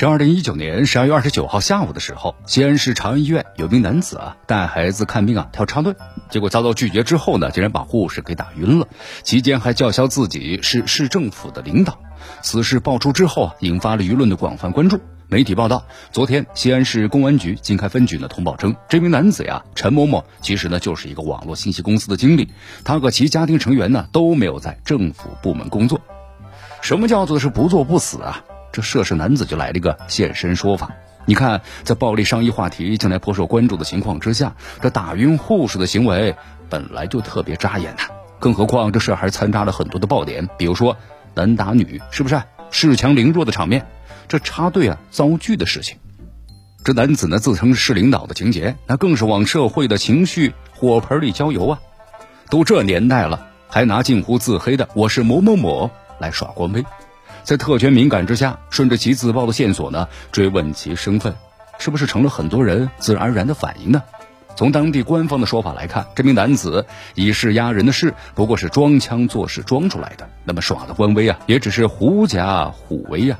这二零一九年十二月二十九号下午的时候，西安市长安医院有名男子啊带孩子看病啊跳插队，结果遭到拒绝之后呢，竟然把护士给打晕了，期间还叫嚣自己是市政府的领导。此事爆出之后啊，引发了舆论的广泛关注。媒体报道，昨天西安市公安局经开分局呢通报称，这名男子呀陈某某其实呢就是一个网络信息公司的经理，他和其家庭成员呢都没有在政府部门工作。什么叫做是不做不死啊？这涉事男子就来了一个现身说法。你看，在暴力伤医话题近来颇受关注的情况之下，这打晕护士的行为本来就特别扎眼呐。更何况这事还掺杂了很多的爆点，比如说男打女，是不是恃强凌弱的场面？这插队啊遭拒的事情。这男子呢自称是领导的情节，那更是往社会的情绪火盆里浇油啊！都这年代了，还拿近乎自黑的“我是某某某”来耍官威。在特权敏感之下，顺着其自曝的线索呢，追问其身份，是不是成了很多人自然而然的反应呢？从当地官方的说法来看，这名男子以势压人的事，不过是装腔作势装出来的。那么耍的官威啊，也只是狐假虎威呀，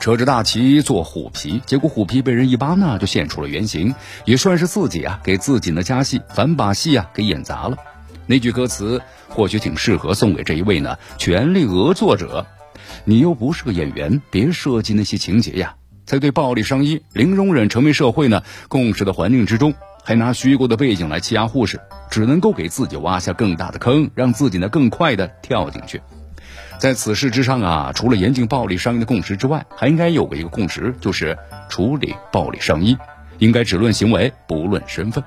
扯着大旗做虎皮，结果虎皮被人一扒呢，就现出了原形，也算是自己啊给自己的家戏反把戏啊给演砸了。那句歌词或许挺适合送给这一位呢权力俄作者。你又不是个演员，别设计那些情节呀！在对暴力伤医零容忍成为社会呢共识的环境之中，还拿虚构的背景来欺压护士，只能够给自己挖下更大的坑，让自己呢更快的跳进去。在此事之上啊，除了严禁暴力伤医的共识之外，还应该有个一个共识，就是处理暴力伤医应该只论行为，不论身份。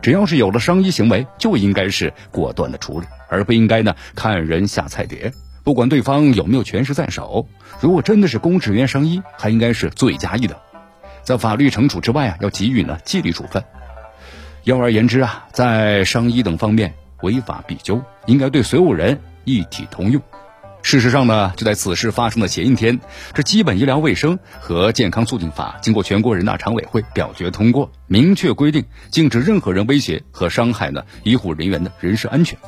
只要是有了伤医行为，就应该是果断的处理，而不应该呢看人下菜碟。不管对方有没有权势在手，如果真的是公职员伤医，还应该是罪加一等，在法律惩处之外啊，要给予呢纪律处分。要而言之啊，在伤医等方面违法必究，应该对所有人一体通用。事实上呢，就在此事发生的前一天，这基本医疗卫生和健康促进法经过全国人大常委会表决通过，明确规定禁止任何人威胁和伤害呢医护人员的人身安全。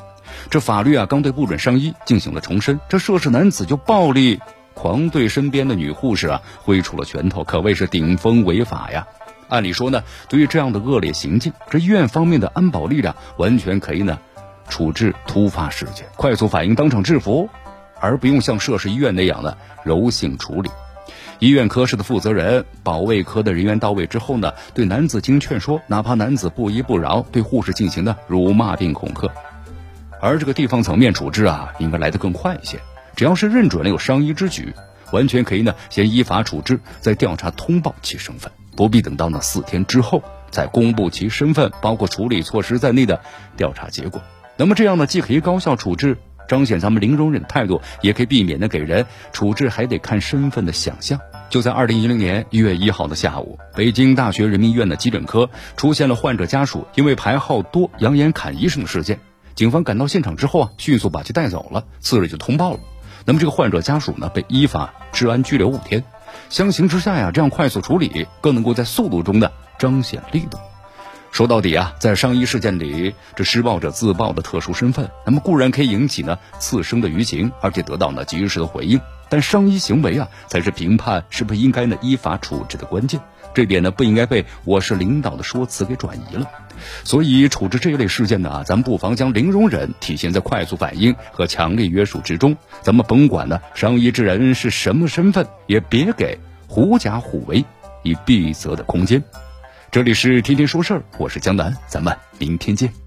这法律啊，刚对不准伤医进行了重申，这涉事男子就暴力狂对身边的女护士啊挥出了拳头，可谓是顶风违法呀。按理说呢，对于这样的恶劣行径，这医院方面的安保力量完全可以呢处置突发事件，快速反应，当场制服，而不用像涉事医院那样的柔性处理。医院科室的负责人、保卫科的人员到位之后呢，对男子进行劝说，哪怕男子不依不饶，对护士进行的辱骂并恐吓。而这个地方层面处置啊，应该来得更快一些。只要是认准了有伤医之举，完全可以呢先依法处置，再调查通报其身份，不必等到那四天之后再公布其身份，包括处理措施在内的调查结果。那么这样呢，既可以高效处置，彰显咱们零容忍态度，也可以避免呢给人处置还得看身份的想象。就在二零一零年一月一号的下午，北京大学人民医院的急诊科出现了患者家属因为排号多扬言砍医生的事件。警方赶到现场之后啊，迅速把其带走了，次日就通报了。那么这个患者家属呢，被依法治安拘留五天。相形之下呀，这样快速处理更能够在速度中呢彰显力度。说到底啊，在伤医事件里，这施暴者自曝的特殊身份，那么固然可以引起呢次生的舆情，而且得到呢及时的回应。但伤医行为啊，才是评判是不是应该呢依法处置的关键。这点呢，不应该被我是领导的说辞给转移了。所以处置这一类事件呢，咱们不妨将零容忍体现在快速反应和强力约束之中。咱们甭管呢，伤医之人是什么身份，也别给狐假虎威以避责的空间。这里是天天说事儿，我是江南，咱们明天见。